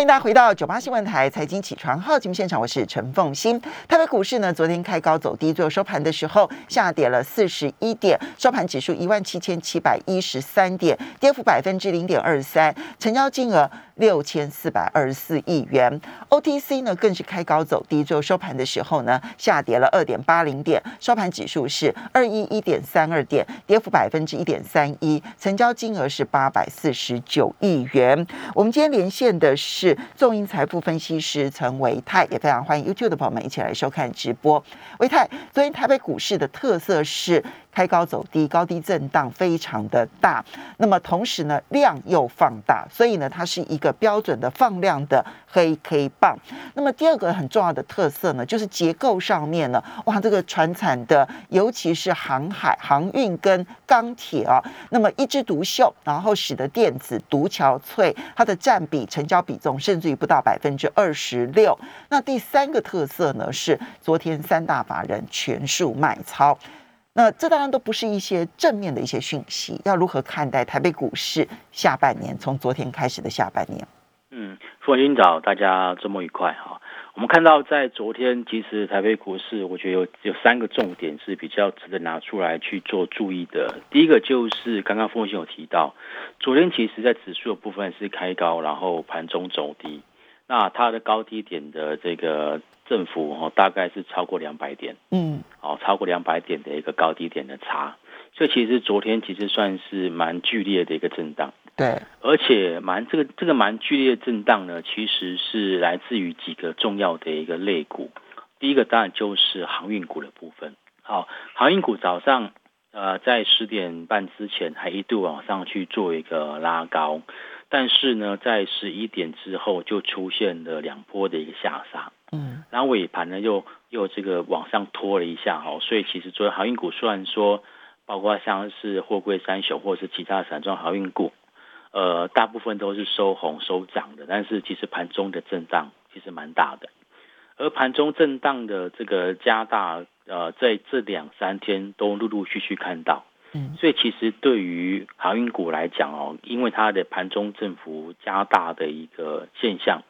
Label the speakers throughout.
Speaker 1: 欢迎大家回到九八新闻台财经起床号节目现场，我是陈凤欣。台北股市呢，昨天开高走低，最后收盘的时候下跌了四十一点，收盘指数一万七千七百一十三点，跌幅百分之零点二三，成交金额六千四百二十四亿元。OTC 呢更是开高走低，最后收盘的时候呢下跌了二点八零点，收盘指数是二一一点三二点，跌幅百分之一点三一，成交金额是八百四十九亿元。我们今天连线的是。众盈财富分析师陈维泰，也非常欢迎 YouTube 的朋友们一起来收看直播。维泰，昨天台北股市的特色是。开高走低，高低震荡非常的大。那么同时呢，量又放大，所以呢，它是一个标准的放量的黑 K 棒。那么第二个很重要的特色呢，就是结构上面呢，哇，这个船产的，尤其是航海、航运跟钢铁啊，那么一枝独秀，然后使得电子独憔悴，它的占比、成交比重甚至于不到百分之二十六。那第三个特色呢，是昨天三大法人全数卖超。那这当然都不是一些正面的一些讯息，要如何看待台北股市下半年？从昨天开始的下半年，
Speaker 2: 嗯，父亲早，大家周末愉快哈。我们看到在昨天，其实台北股市，我觉得有有三个重点是比较值得拿出来去做注意的。第一个就是刚刚父亲有提到，昨天其实在指数的部分是开高，然后盘中走低，那它的高低点的这个。振幅哦，大概是超过两百点，嗯，哦，超过两百点的一个高低点的差，所以其实昨天其实算是蛮剧烈的一个震荡，
Speaker 1: 对，
Speaker 2: 而且蛮这个这个蛮剧烈的震荡呢，其实是来自于几个重要的一个类股，第一个当然就是航运股的部分，好，航运股早上呃在十点半之前还一度往上去做一个拉高，但是呢在十一点之后就出现了两波的一个下杀。嗯，然后尾盘呢又又这个往上拖了一下哈，所以其实作为航运股，虽然说包括像是货柜三雄或者是其他散装航运股，呃，大部分都是收红收涨的，但是其实盘中的震荡其实蛮大的，而盘中震荡的这个加大，呃，在这两三天都陆陆续续看到，嗯，所以其实对于航运股来讲哦，因为它的盘中振幅加大的一个现象，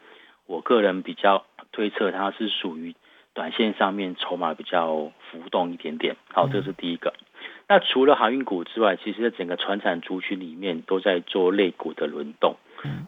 Speaker 2: 我个人比较。推测它是属于短线上面筹码比较浮动一点点，好，这是第一个。那除了航运股之外，其实整个船产族群里面都在做类股的轮动。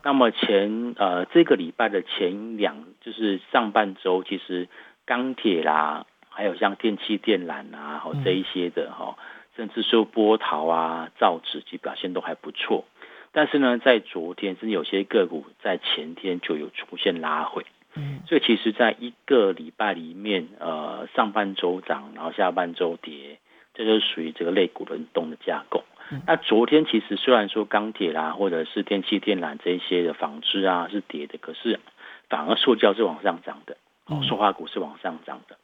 Speaker 2: 那么前呃这个礼拜的前两就是上半周，其实钢铁啦，还有像电气电缆啊，好这一些的哈，甚至说波涛啊、造纸，其表现都还不错。但是呢，在昨天，甚至有些个股在前天就有出现拉回。嗯，所以其实，在一个礼拜里面，呃，上半周涨，然后下半周跌，这就是属于这个类股轮动的架构。那昨天其实虽然说钢铁啦，或者是电气电缆这一些的纺织啊是跌的，可是反而塑胶是往上涨的，哦，塑化股是往上涨的。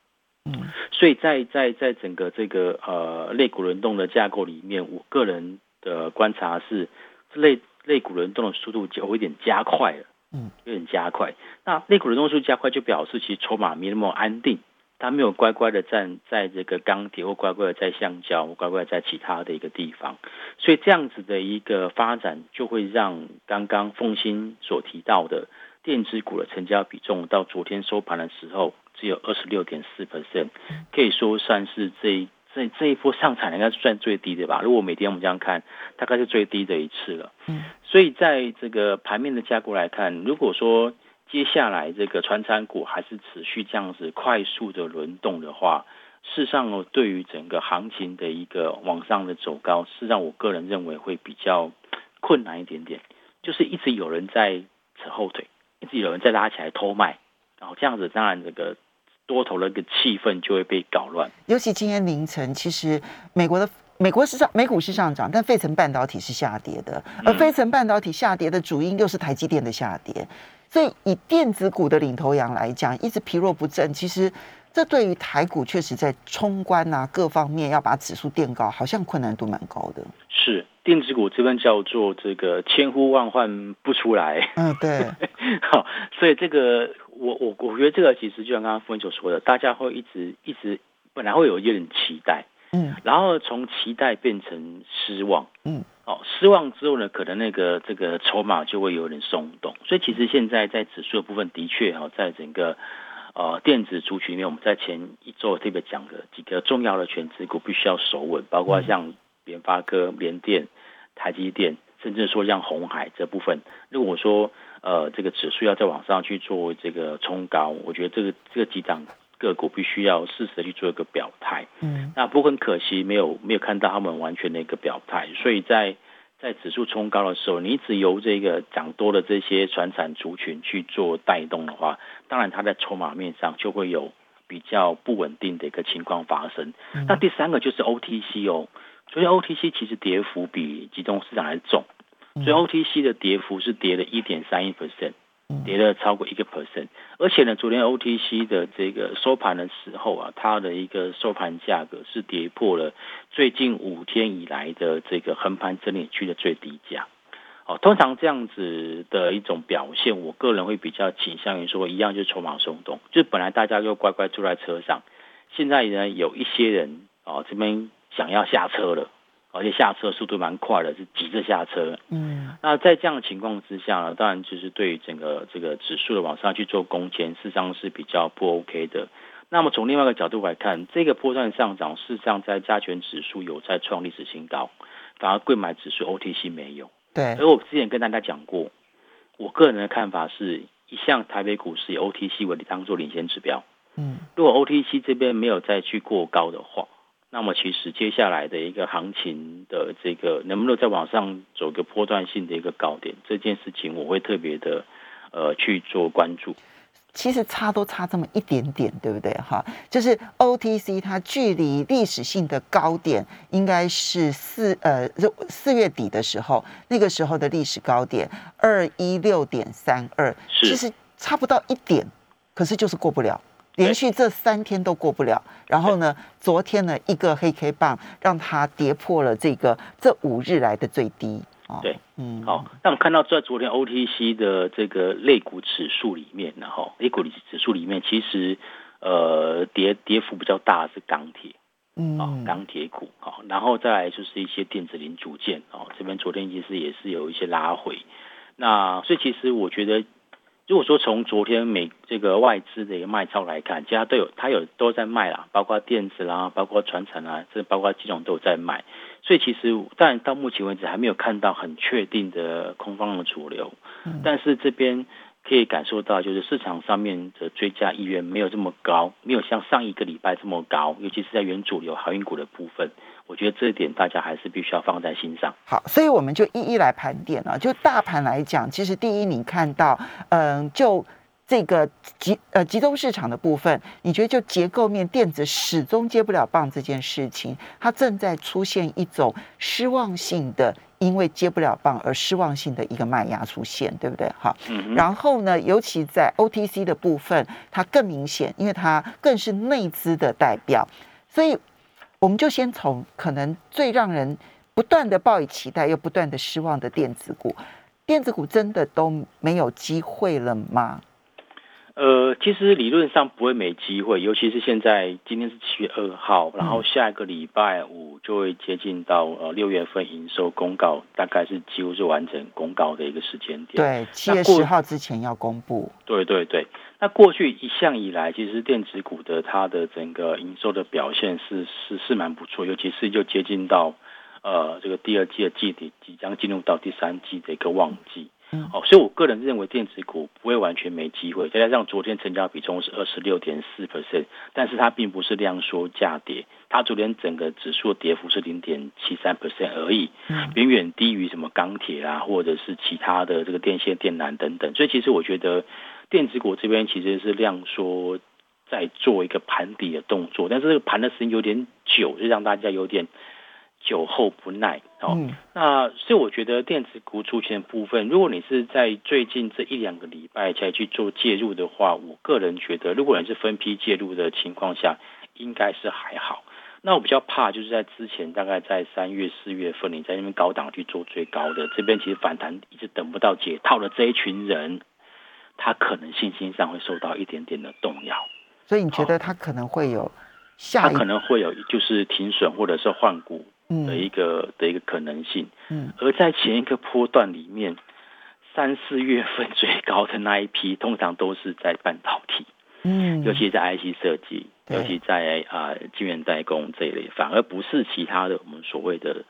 Speaker 2: 嗯，所以在在在整个这个呃类股轮动的架构里面，我个人的观察是，类类股轮动的速度有一点加快了。嗯，有点加快。那内股的动速加快，就表示其实筹码没那么安定，它没有乖乖的站在这个钢铁，或乖乖的在橡胶，或乖乖在其他的一个地方。所以这样子的一个发展，就会让刚刚凤新所提到的电子股的成交比重，到昨天收盘的时候只有二十六点四 percent，可以说算是这。这这一波上产应该是算最低的吧？如果每天我们这样看，大概是最低的一次了。嗯，所以在这个盘面的架构来看，如果说接下来这个传产股还是持续这样子快速的轮动的话，事实上哦，对于整个行情的一个往上的走高，事实上我个人认为会比较困难一点点。就是一直有人在扯后腿，一直有人在拉起来偷卖，然后这样子，当然这个。多头的一个气氛就会被搞乱，
Speaker 1: 尤其今天凌晨，其实美国的美国市场美股是上涨，但费城半导体是下跌的，而费城半导体下跌的主因又是台积电的下跌，所以以电子股的领头羊来讲，一直疲弱不振，其实这对于台股确实在冲关啊各方面要把指数垫高，好像困难度蛮高的。
Speaker 2: 是电子股这边叫做这个千呼万唤不出来，
Speaker 1: 嗯，对，
Speaker 2: 好，所以这个。我我我觉得这个其实就像刚刚夫人所说的，大家会一直一直本来会有一点期待，嗯，然后从期待变成失望，嗯，哦，失望之后呢，可能那个这个筹码就会有点松动。所以其实现在在指数的部分，的确哈，在整个呃电子族群里面，我们在前一周特别讲的几个重要的全值股必须要守稳，包括像联发科、联电、台积电，甚至说像红海这部分。如果说呃这个指数要再往上去做这个冲高，我觉得这个这个几档。个股必须要适时的去做一个表态，嗯，那不过很可惜，没有没有看到他们完全的一个表态，所以在在指数冲高的时候，你只由这个涨多的这些传产族群去做带动的话，当然它在筹码面上就会有比较不稳定的一个情况发生。那第三个就是 OTC 哦，所以 OTC 其实跌幅比集中市场还重，所以 OTC 的跌幅是跌了一点三一 percent。跌了超过一个 percent，而且呢，昨天 OTC 的这个收盘的时候啊，它的一个收盘价格是跌破了最近五天以来的这个横盘整理区的最低价。哦，通常这样子的一种表现，我个人会比较倾向于说，一样就是筹码松动，就本来大家就乖乖坐在车上，现在呢有一些人哦这边想要下车了。而且下车速度蛮快的，是急着下车。嗯，那在这样的情况之下呢，当然就是对整个这个指数的往上去做攻坚，事实上是比较不 OK 的。那么从另外一个角度来看，这个波段上涨，事实上在加权指数有在创历史新高，反而贵买指数 OTC 没有。
Speaker 1: 对。
Speaker 2: 而我之前跟大家讲过，我个人的看法是一向台北股市以 OTC 为当做领先指标。嗯。如果 OTC 这边没有再去过高的话。那么其实接下来的一个行情的这个能不能再往上走个波段性的一个高点，这件事情我会特别的呃去做关注。
Speaker 1: 其实差都差这么一点点，对不对？哈，就是 OTC 它距离历史性的高点应该是四呃四月底的时候，那个时候的历史高点二一六点三二，其实差不到一点，可是就是过不了。连续这三天都过不了，然后呢，昨天呢一个黑 K 棒让它跌破了这个这五日来的最低。
Speaker 2: 对，嗯，好，那我们看到在昨天 OTC 的这个类股指数里面，然后 A 股指数里面，其实呃跌跌幅比较大是钢铁，嗯，钢铁股，好，然后再来就是一些电子零组件，哦，这边昨天其实也是有一些拉回，那所以其实我觉得。如果说从昨天美这个外资的一个卖超来看，其他都有，它有都在卖啦，包括电子啦，包括船产啊，这包括金融都有在卖，所以其实但到目前为止还没有看到很确定的空方的主流，但是这边。可以感受到，就是市场上面的追加意愿没有这么高，没有像上一个礼拜这么高，尤其是在原主流航运股的部分，我觉得这一点大家还是必须要放在心上。
Speaker 1: 好，所以我们就一一来盘点了。就大盘来讲，其实第一，你看到，嗯，就。这个集呃集中市场的部分，你觉得就结构面电子始终接不了棒这件事情，它正在出现一种失望性的，因为接不了棒而失望性的一个卖压出现，对不对？好，然后呢，尤其在 OTC 的部分，它更明显，因为它更是内资的代表，所以我们就先从可能最让人不断的抱以期待又不断的失望的电子股，电子股真的都没有机会了吗？
Speaker 2: 呃，其实理论上不会没机会，尤其是现在今天是七月二号，然后下一个礼拜五就会接近到呃六月份营收公告，大概是几乎是完成公告的一个时间点。
Speaker 1: 对，七月十号之前要公布。
Speaker 2: 对对对，那过去一向以来，其实电子股的它的整个营收的表现是是是蛮不错，尤其是就接近到呃这个第二季的季底，即将进入到第三季的一个旺季。哦，所以我个人认为电子股不会完全没机会。再加上昨天成交比重是二十六点四 percent，但是它并不是量缩价跌，它昨天整个指数跌幅是零点七三 percent 而已，远远低于什么钢铁啊，或者是其他的这个电线电缆等等。所以其实我觉得电子股这边其实是量缩在做一个盘底的动作，但是这个盘的时间有点久，就让大家有点。酒后不耐哦，那所以我觉得电子股出现的部分，如果你是在最近这一两个礼拜才去做介入的话，我个人觉得，如果你是分批介入的情况下，应该是还好。那我比较怕就是在之前大概在三月四月份，你在那边高档去做最高的，这边其实反弹一直等不到解套的这一群人，他可能信心上会受到一点点的动摇。
Speaker 1: 所以你觉得他可能会有下？
Speaker 2: 他可能会有就是停损或者是换股。的一个的一个可能性。
Speaker 1: 嗯，
Speaker 2: 而在前一个波段里面，三四月份最高的那一批，通常都是在半导体，
Speaker 1: 嗯，
Speaker 2: 尤其在 IC 设计，尤其在啊晶圆代工这一类，反而不是其他的我们所谓的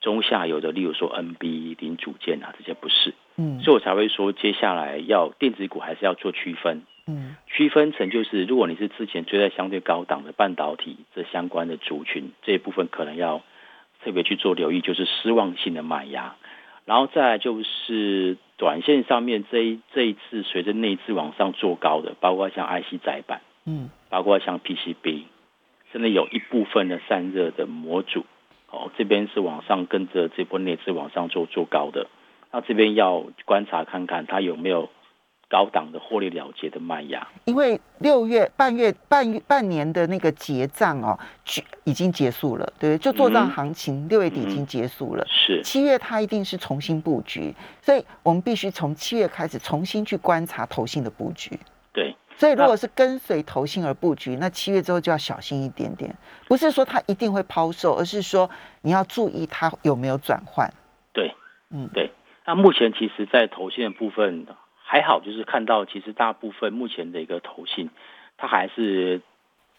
Speaker 2: 中下游的，例如说 NB 零组件啊这些不是，
Speaker 1: 嗯
Speaker 2: 所以我才会说接下来要电子股还是要做区分。
Speaker 1: 嗯
Speaker 2: 区分成就是，如果你是之前追在相对高档的半导体这相关的族群这一部分，可能要特别去做留意，就是失望性的卖压。然后再来就是短线上面这一这一次随着内资往上做高的，包括像 IC 载板，
Speaker 1: 嗯
Speaker 2: 包括像 PCB，甚至有一部分的散热的模组，哦，这边是往上跟着这波内资往上做做高的，那这边要观察看看它有没有高档的获利了结的卖压。
Speaker 1: 因为六月半月半月半年的那个结账哦，去已经结束了，对不对？就做账
Speaker 2: 嗯
Speaker 1: 行情六月底已
Speaker 2: 嗯
Speaker 1: 经结束了。
Speaker 2: 是
Speaker 1: 七月它一定是重新布局，所以我们必须从七月开始重新去观察投信的布局。
Speaker 2: 对，
Speaker 1: 所以如果是跟随投信而布局，那七月之后就要小心一点点，不是说它一定会抛售，而是说你要注意它有没有转换。
Speaker 2: 对，
Speaker 1: 嗯
Speaker 2: 对。那目前其实，在投信的部分还好，就是看到其实大部分目前的一个投信，它还是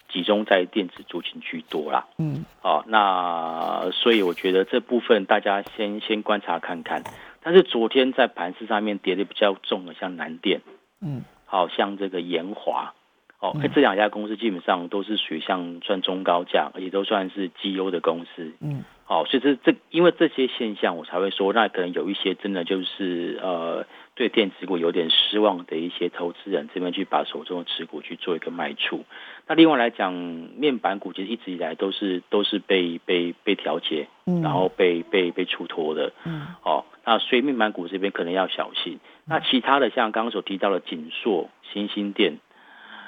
Speaker 2: 集中在电子族群居多啦。
Speaker 1: 嗯
Speaker 2: 哦，那所以我觉得这部分大家先先观察看看。但是昨天在盘市上面跌的比较重的，像南电，
Speaker 1: 嗯
Speaker 2: 好像这个延华，哦，这两家公司基本上都是属于像算中高价，而且都算是绩优的公司。
Speaker 1: 嗯
Speaker 2: 哦，所以这这因为这些现象，我才会说，那可能有一些真的就是呃，对电子股有点失望的一些投资人，这边去把手中的持股去做一个卖出。那另外来讲，面板股其实一直以来都是都是被被被调节，
Speaker 1: 嗯，
Speaker 2: 然后被被被出脱的。
Speaker 1: 嗯
Speaker 2: 哦，那所以面板股这边可能要小心。那其他的像刚刚所提到的锦硕、新兴电，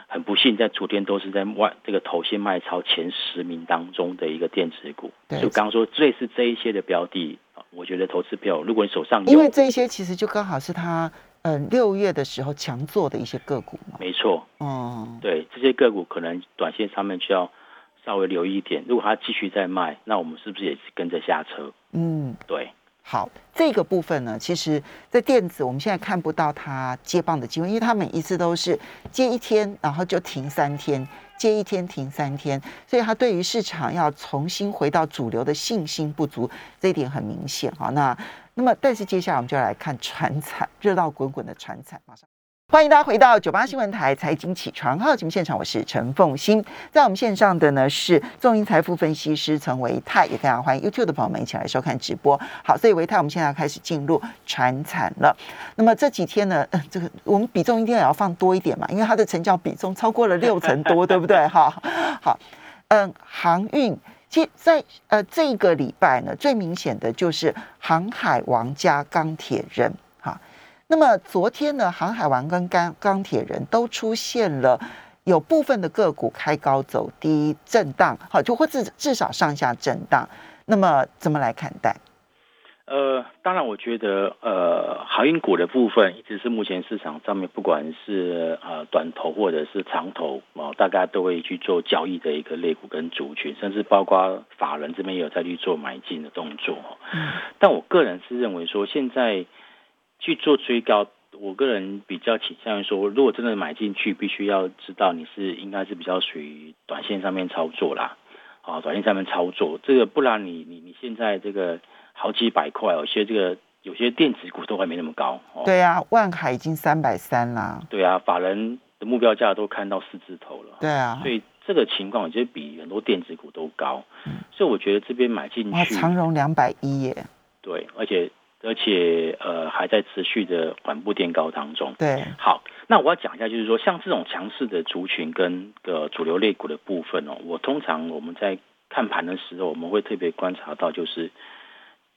Speaker 2: 很不幸在昨天都是在外这个头先卖超前十名当中的一个电子股。
Speaker 1: 对
Speaker 2: 所以刚刚说类似这一些的标的，啊我觉得投资票如果你手上有，
Speaker 1: 因为这一些其实就刚好是他嗯六月的时候强做的一些个股嘛。
Speaker 2: 没错，
Speaker 1: 哦，
Speaker 2: 对这些个股可能短线上面就要稍微留意一点。如果它继续在卖，那我们是不是也是跟着下车？
Speaker 1: 嗯。
Speaker 2: 对，
Speaker 1: 好，这个部分呢，其实，在电子我们现在看不到它接棒的机会，因为它每一次都是接一天，然后就停三天，接一天停三天，所以他对于市场要重新回到主流的信心不足，这一点很明显哈。那那么，但是接下来我们就要来看船产，热闹滚滚的船产，马上。欢迎大家回到九八新闻台财经起床号节目现场，我是陈凤欣。在我们线上的呢是众银财富分析师陈维泰，也非常欢迎 YouTube 的朋友们一起来收看直播。好，所以维泰，我们现在要开始进入传产了。那么这几天呢，呃、这个我们比重一定也要放多一点嘛，因为它的成交比重超过了六成多，对不对？哈，好，嗯，航运。其实在呃这个礼拜呢，最明显的就是航海王加钢铁人。哈，那么昨天呢，航海王跟钢钢铁人都出现了有部分的个股开高走低震荡，好，就或至至少上下震荡。那么怎么来看待？
Speaker 2: 呃，当然，我觉得呃，航运股的部分一直是目前市场上面不管是呃短头或者是长头哦，大家都会去做交易的一个类股跟族群，甚至包括法人这边也有在去做买进的动作。
Speaker 1: 嗯
Speaker 2: 但我个人是认为说，现在去做追高，我个人比较倾向于说，如果真的买进去，必须要知道你是应该是比较属于短线上面操作啦，啊，短线上面操作，这个不然你你你现在这个好几百块，有些这个有些电子股都还没那么高，哦，
Speaker 1: 对啊，万海已经三百三啦。
Speaker 2: 对啊，法人的目标价都看到四字头了，
Speaker 1: 对啊。
Speaker 2: 所，以这个情况我觉得比很多电子股都高，
Speaker 1: 嗯。
Speaker 2: 所以我觉得这边买进，去，
Speaker 1: 长荣两百一耶。
Speaker 2: 对，而且而且呃还在持续的缓步垫高当中。
Speaker 1: 对，
Speaker 2: 好，那我要讲一下，就是说像这种强势的族群跟个主流类股的部分哦，我通常我们在看盘的时候，我们会特别观察到，就是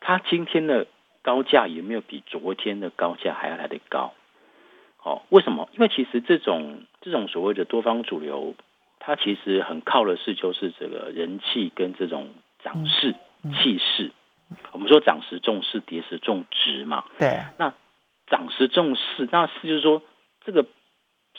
Speaker 2: 它今天的高价有没有比昨天的高价还要来得高？哦，为什么？因为其实这种这种所谓的多方主流，它其实很靠的是就是这个人气跟这种涨势、
Speaker 1: 嗯
Speaker 2: 气势。我们说涨时重视，跌时重值嘛。
Speaker 1: 对，那
Speaker 2: 涨时重视，那是就是说，这个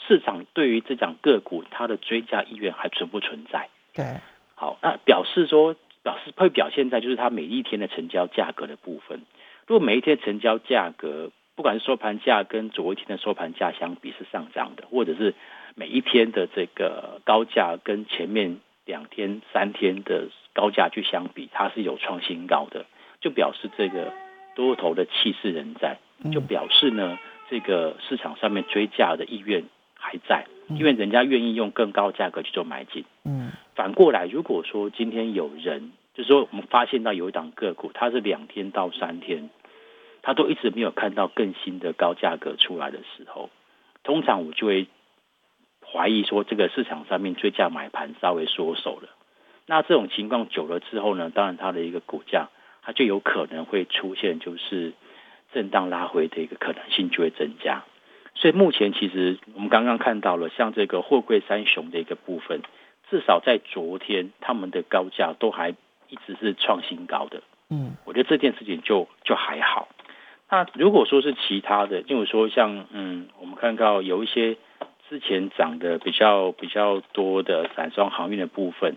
Speaker 2: 市场对于这档个股它的追加意愿还存不存在？
Speaker 1: 对，
Speaker 2: 好，那表示说表示会表现在就是它每一天的成交价格的部分。如果每一天成交价格，不管是收盘价跟昨一天的收盘价相比是上涨的，或者是每一天的这个高价跟前面两天、三天的高价去相比，它是有创新高的，就表示这个多头的气势仍在，就表示呢，这个市场上面追价的意愿还在，因为人家愿意用更高价格去做买进。嗯，反过来，如果说今天有人，就是说我们发现到有一档个股，它是两天到三天。他都一直没有看到更新的高价格出来的时候，通常我就会怀疑说，这个市场上面追价买盘稍微缩手了。那这种情况久了之后呢，当然它的一个股价，它就有可能会出现就是震荡拉回的一个可能性就会增加。所以目前其实我们刚刚看到了，像这个货柜三雄的一个部分，至少在昨天他们的高价都还一直是创新高的。嗯，我觉得这件事情就就还好。那如果说是其他的，就说像嗯，我们看到有一些之前涨的比较比较多的散装航运的部分，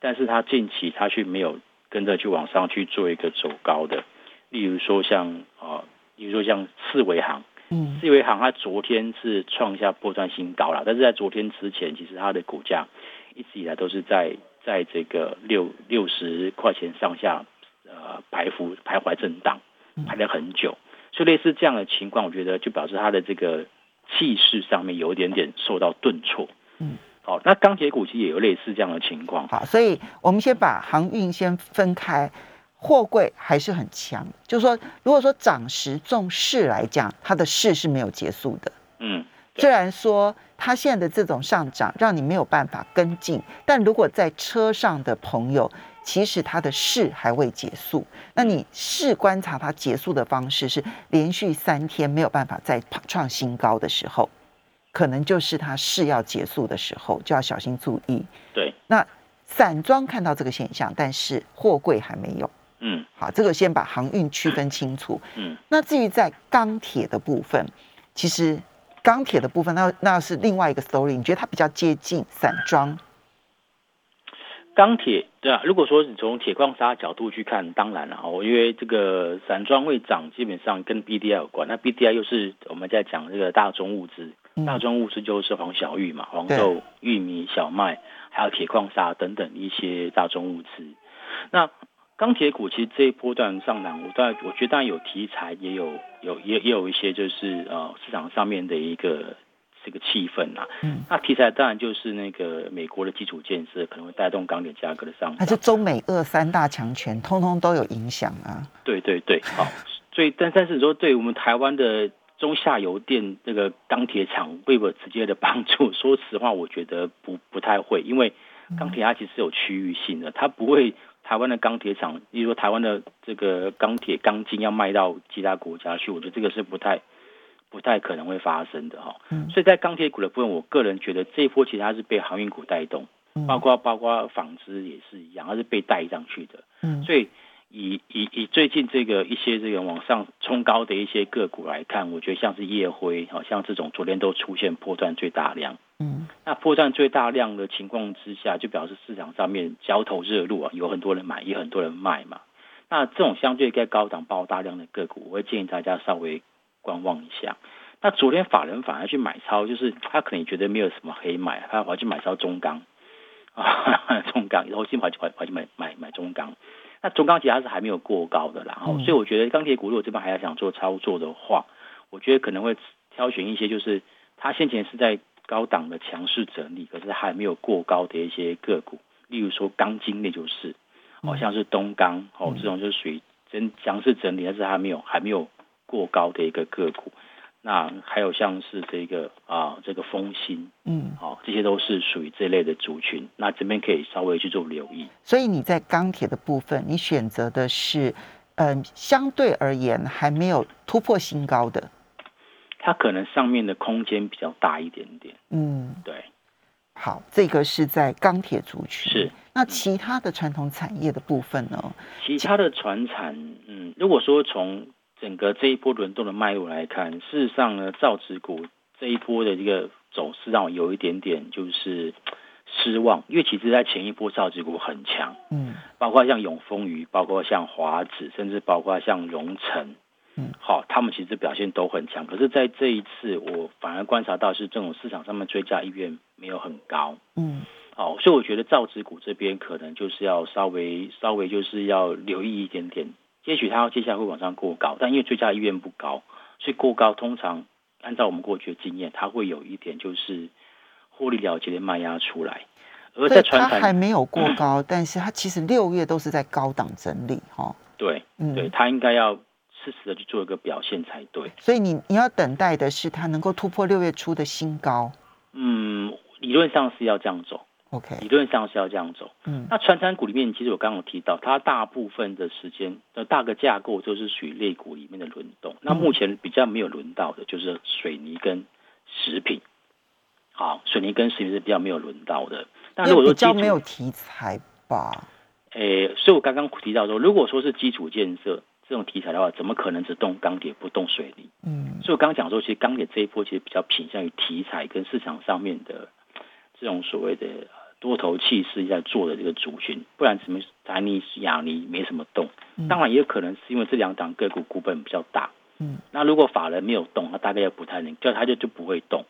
Speaker 2: 但是它近期它却没有跟着去往上去做一个走高的，例如说像啊，例如说像四维行，嗯，四维行它昨天是创下破断新高了，但是在昨天之前，其实它的股价一直以来都是在在这个六六十块钱上下呃徘徊徘徊震荡，排了很久。所以类似这样的情况，我觉得就表示它的这个气势上面有一点点受到顿挫。嗯，好，那钢铁股其实也有类似这样的情况。
Speaker 1: 好，所以我们先把航运先分开，货柜还是很强。就是说，如果说涨时重势来讲，它的势是没有结束的。嗯，虽然说它现在的这种上涨让你没有办法跟进，但如果在车上的朋友。其实它的势还未结束，那你试观察它结束的方式是连续三天没有办法再创新高的时候，可能就是它势要结束的时候，就要小心注意。
Speaker 2: 对，
Speaker 1: 那散装看到这个现象，但是货柜还没有。嗯，好，这个先把航运区分清楚。嗯，那至于在钢铁的部分，其实钢铁的部分，那那是另外一个 story。你觉得它比较接近散装？
Speaker 2: 钢铁对啊，如果说你从铁矿砂角度去看，当然了哦，因为这个散装会涨，基本上跟 B D I 有关。那 B D I 又是我们在讲这个大宗物资，大宗物资就是黄小玉嘛，黄豆、玉米、小麦，还有铁矿砂等等一些大宗物资。那钢铁股其实这一波段上涨，我当然我觉得当然有题材，也有有也也有一些就是呃市场上面的一个。这个气氛啊，嗯，那题材当然就是那个美国的基础建设可能会带动钢铁价格的上涨，
Speaker 1: 那就中美俄三大强权，通通都有影响啊。
Speaker 2: 对对对，好，所以但但是说对我们台湾的中下游电这个钢铁厂会不会直接的帮助？说实话，我觉得不不太会，因为钢铁它其实有区域性的，它不会台湾的钢铁厂，例如说台湾的这个钢铁钢筋要卖到其他国家去，我觉得这个是不太。不太可能会发生的哈，所以在钢铁股的部分，我个人觉得这一波其实它是被航运股带动，包括包括纺织也是一样，它是被带上去的。嗯，所以以以以最近这个一些这个往上冲高的一些个股来看，我觉得像是夜辉，好像这种昨天都出现破断最大量。嗯，那破断最大量的情况之下，就表示市场上面交投热络啊，有很多人买，也很多人卖嘛。那这种相对该高档爆大量的个股，我会建议大家稍微。观望一下，那昨天法人反而去买超，就是他可能觉得没有什么黑买，他跑去买超中钢啊，中钢，然后先跑去跑跑去买买买中钢。那中钢其实是还没有过高的啦，所以我觉得钢铁股如果这边还要想做操作的话，我觉得可能会挑选一些就是它先前是在高档的强势整理，可是还没有过高的一些个股，例如说钢筋，那就是好像是东钢哦，这种就是属于真强势整理，但是还没有还没有。过高的一个个股，那还有像是这个啊，这个风心，嗯，好，这些都是属于这类的族群。那这边可以稍微去做留意。
Speaker 1: 所以你在钢铁的部分，你选择的是，嗯，相对而言还没有突破新高的，
Speaker 2: 它可能上面的空间比较大一点点。嗯，对。
Speaker 1: 好，这个是在钢铁族群。
Speaker 2: 是。
Speaker 1: 那其他的传统产业的部分呢？
Speaker 2: 其他的传产，嗯，如果说从整个这一波轮动的脉络来看，事实上呢，造纸股这一波的这个走势让我有一点点就是失望，因为其实在前一波造纸股很强，
Speaker 1: 嗯。
Speaker 2: 包括像永丰鱼，包括像华子，甚至包括像荣成，
Speaker 1: 嗯，
Speaker 2: 好，他们其实表现都很强。可是，在这一次，我反而观察到是这种市场上面追加意愿没有很高，
Speaker 1: 嗯。
Speaker 2: 好，所以我觉得造纸股这边可能就是要稍微稍微就是要留意一点点，也许它要接下来会往上过高，但因为追加意愿不高，所以过高通常按照我们过去的经验，它会有一点就是获利了结的卖压出来，而
Speaker 1: 所以
Speaker 2: 在传产
Speaker 1: 它还没有过高，但是它其实六月都是在高档整理哈。
Speaker 2: 对
Speaker 1: 嗯，
Speaker 2: 对，它应该要适时的去做一个表现才对。
Speaker 1: 所以你你要等待的是它能够突破六月初的新高。
Speaker 2: 嗯，理论上是要这样走，
Speaker 1: OK，
Speaker 2: 理论上是要这样走。
Speaker 1: 嗯
Speaker 2: 那传产股里面，其实我刚刚有提到，它大部分的时间的大个架构都是属于类股里面的轮动。那目前比较没有轮到的，就是水泥跟食品。好，水泥跟食品是比较没有轮到的。但如果说基础
Speaker 1: 比较没有题材吧。
Speaker 2: 诶，所以我刚刚提到说，如果说是基础建设这种题材的话，怎么可能只动钢铁不动水泥？
Speaker 1: 嗯
Speaker 2: 所以我刚刚讲说，其实钢铁这一波其实比较偏向于题材跟市场上面的这种所谓的呃多头气势在做的这个族群，不然什么丹尼、亚尼没什么动。
Speaker 1: 嗯
Speaker 2: 当然也有可能是因为这两档个股股本比较大。
Speaker 1: 嗯
Speaker 2: 那如果法人没有动，那大概也不太能，就他就就不会动。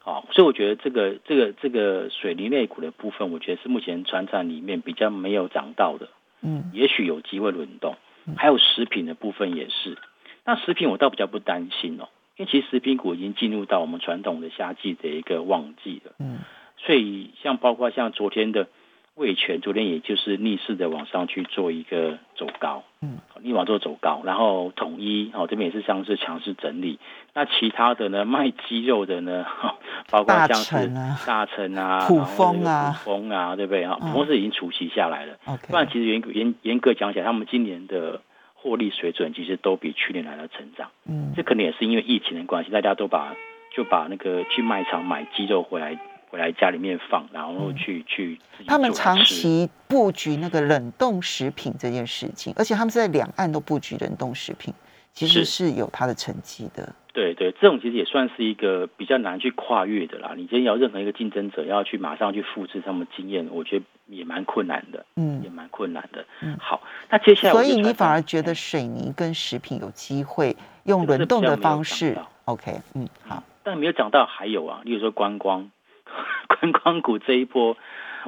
Speaker 2: 好、所以我觉得这个这个这个水泥类股的部分，我觉得是目前船产里面比较没有涨到的。
Speaker 1: 嗯
Speaker 2: 也许有机会轮动。还有食品的部分也是。那食品我倒比较不担心哦，因为其实食品股已经进入到我们传统的夏季的一个旺季了，
Speaker 1: 嗯
Speaker 2: 所以像包括像昨天的味全，昨天也就是逆势的往上去做一个走高，
Speaker 1: 嗯，
Speaker 2: 逆往做走高，然后统一哦这边也是像是强势整理。那其他的呢，卖鸡肉的呢，包括像是大成啊、
Speaker 1: 普丰啊
Speaker 2: 普丰啊，对不对啊？
Speaker 1: 嗯
Speaker 2: 普丰是已经除息下来了。不然其实严格严严格讲起来，他们今年的获利水准其实都比去年来的成长。
Speaker 1: 嗯
Speaker 2: 这可能也是因为疫情的关系，大家都把就把那个去卖场买鸡肉回来回来家里面放，然后去、去
Speaker 1: 他们长期布局那个冷冻食品这件事情，而且他们是在两岸都布局冷冻食品，其实是有它的成绩的。
Speaker 2: 对对，这种其实也算是一个比较难去跨越的啦。你今天要任何一个竞争者要去马上去复制他们经验，我觉得也蛮困难的，
Speaker 1: 嗯
Speaker 2: 也，蛮困难的。
Speaker 1: 嗯
Speaker 2: 好，那接下来
Speaker 1: 所以你反而觉得水泥跟食品有机会用轮动的方式
Speaker 2: 到
Speaker 1: ？OK，嗯，好，
Speaker 2: 但没有讲到还有啊，例如说观光，观光股这一波，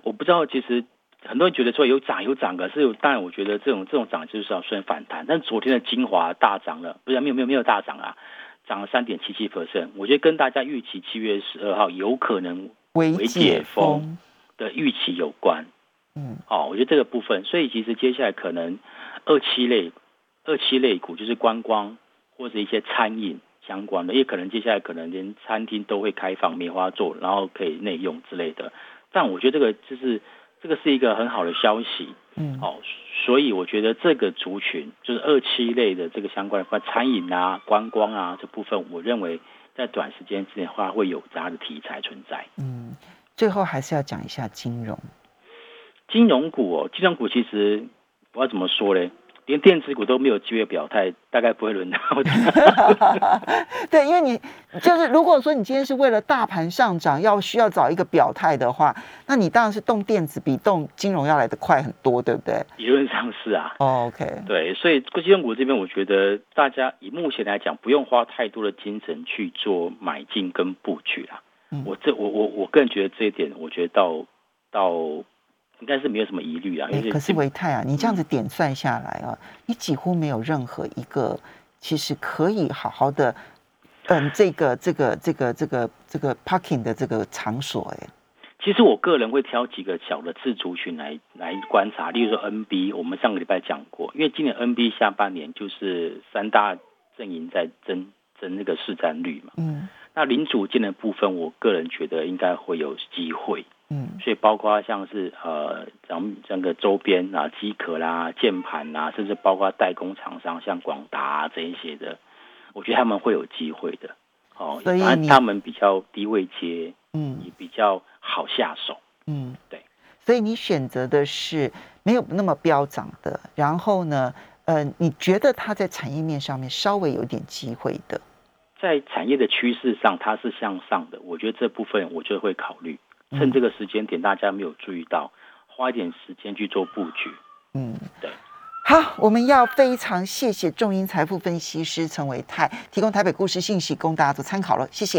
Speaker 2: 我不知道，其实很多人觉得说有涨有涨，可是当然我觉得这种这种涨就是要算反弹。但昨天的精华大涨了，不是没有没有没有大涨啊，涨了三点七七 percent，我觉得跟大家预期七月十二号有可能微
Speaker 1: 微解
Speaker 2: 封，的预期有关。
Speaker 1: 嗯
Speaker 2: 哦，我觉得这个部分，所以其实接下来可能二期类、二期类股就是观光或者一些餐饮相关的，也可能接下来可能连餐厅都会开放棉花座，然后可以内用之类的。但我觉得这个就是这个是一个很好的消息
Speaker 1: 嗯，
Speaker 2: 哦，所以我觉得这个族群就是二期类的这个相关的餐饮啊、观光啊这部分，我认为在短时间之内的话会有它的题材存在。
Speaker 1: 嗯，最后还是要讲一下金融。
Speaker 2: 金融股哦，金融股其实我要怎么说嘞？连电子股都没有机会表态，大概不会轮到的。
Speaker 1: 对，因为你就是如果说你今天是为了大盘上涨要需要找一个表态的话，那你当然是动电子比动金融要来的快很多，对不对、
Speaker 2: 理论上是啊，
Speaker 1: 哦、？OK，
Speaker 2: 对，所以金融股这边，我觉得大家以目前来讲，不用花太多的精神去做买进跟布局啦。
Speaker 1: 嗯
Speaker 2: 我这我我我个人觉得这一点，我觉得到到应该是没有什么疑虑啊。因为
Speaker 1: 哎可是维泰啊，你这样
Speaker 2: 嗯
Speaker 1: 子点算下来啊，你几乎没有任何一个其实可以好好的，嗯，这个这个这个这个这个 parking 的这个场所，哎，
Speaker 2: 其实我个人会挑几个小的自族群来来观察，例如说 NB，我们上个礼拜讲过，因为今年 NB 下半年就是三大阵营在争争那个市占率嘛。
Speaker 1: 嗯
Speaker 2: 那零组件的部分，我个人觉得应该会有机会，
Speaker 1: 嗯
Speaker 2: 所以包括像是呃咱们这个周边啊机壳啦、键盘啦，甚至包括代工厂商像广达、啊、这一些的，我觉得他们会有机会的。哦，
Speaker 1: 所以
Speaker 2: 他们比较低位接，
Speaker 1: 嗯
Speaker 2: 也比较好下手。
Speaker 1: 嗯，
Speaker 2: 对。
Speaker 1: 所以你选择的是没有那么飙涨的，然后呢，呃，你觉得它在产业面上面稍微有点机会的，
Speaker 2: 在产业的趋势上，它是向上的，我觉得这部分我就会考虑。趁这个时间点大家没有注意到，花一点时间去做布局。
Speaker 1: 嗯，
Speaker 2: 对。
Speaker 1: 好，我们要非常谢谢众音财富分析师陈维泰提供台北故事信息，供大家做参考了，谢谢。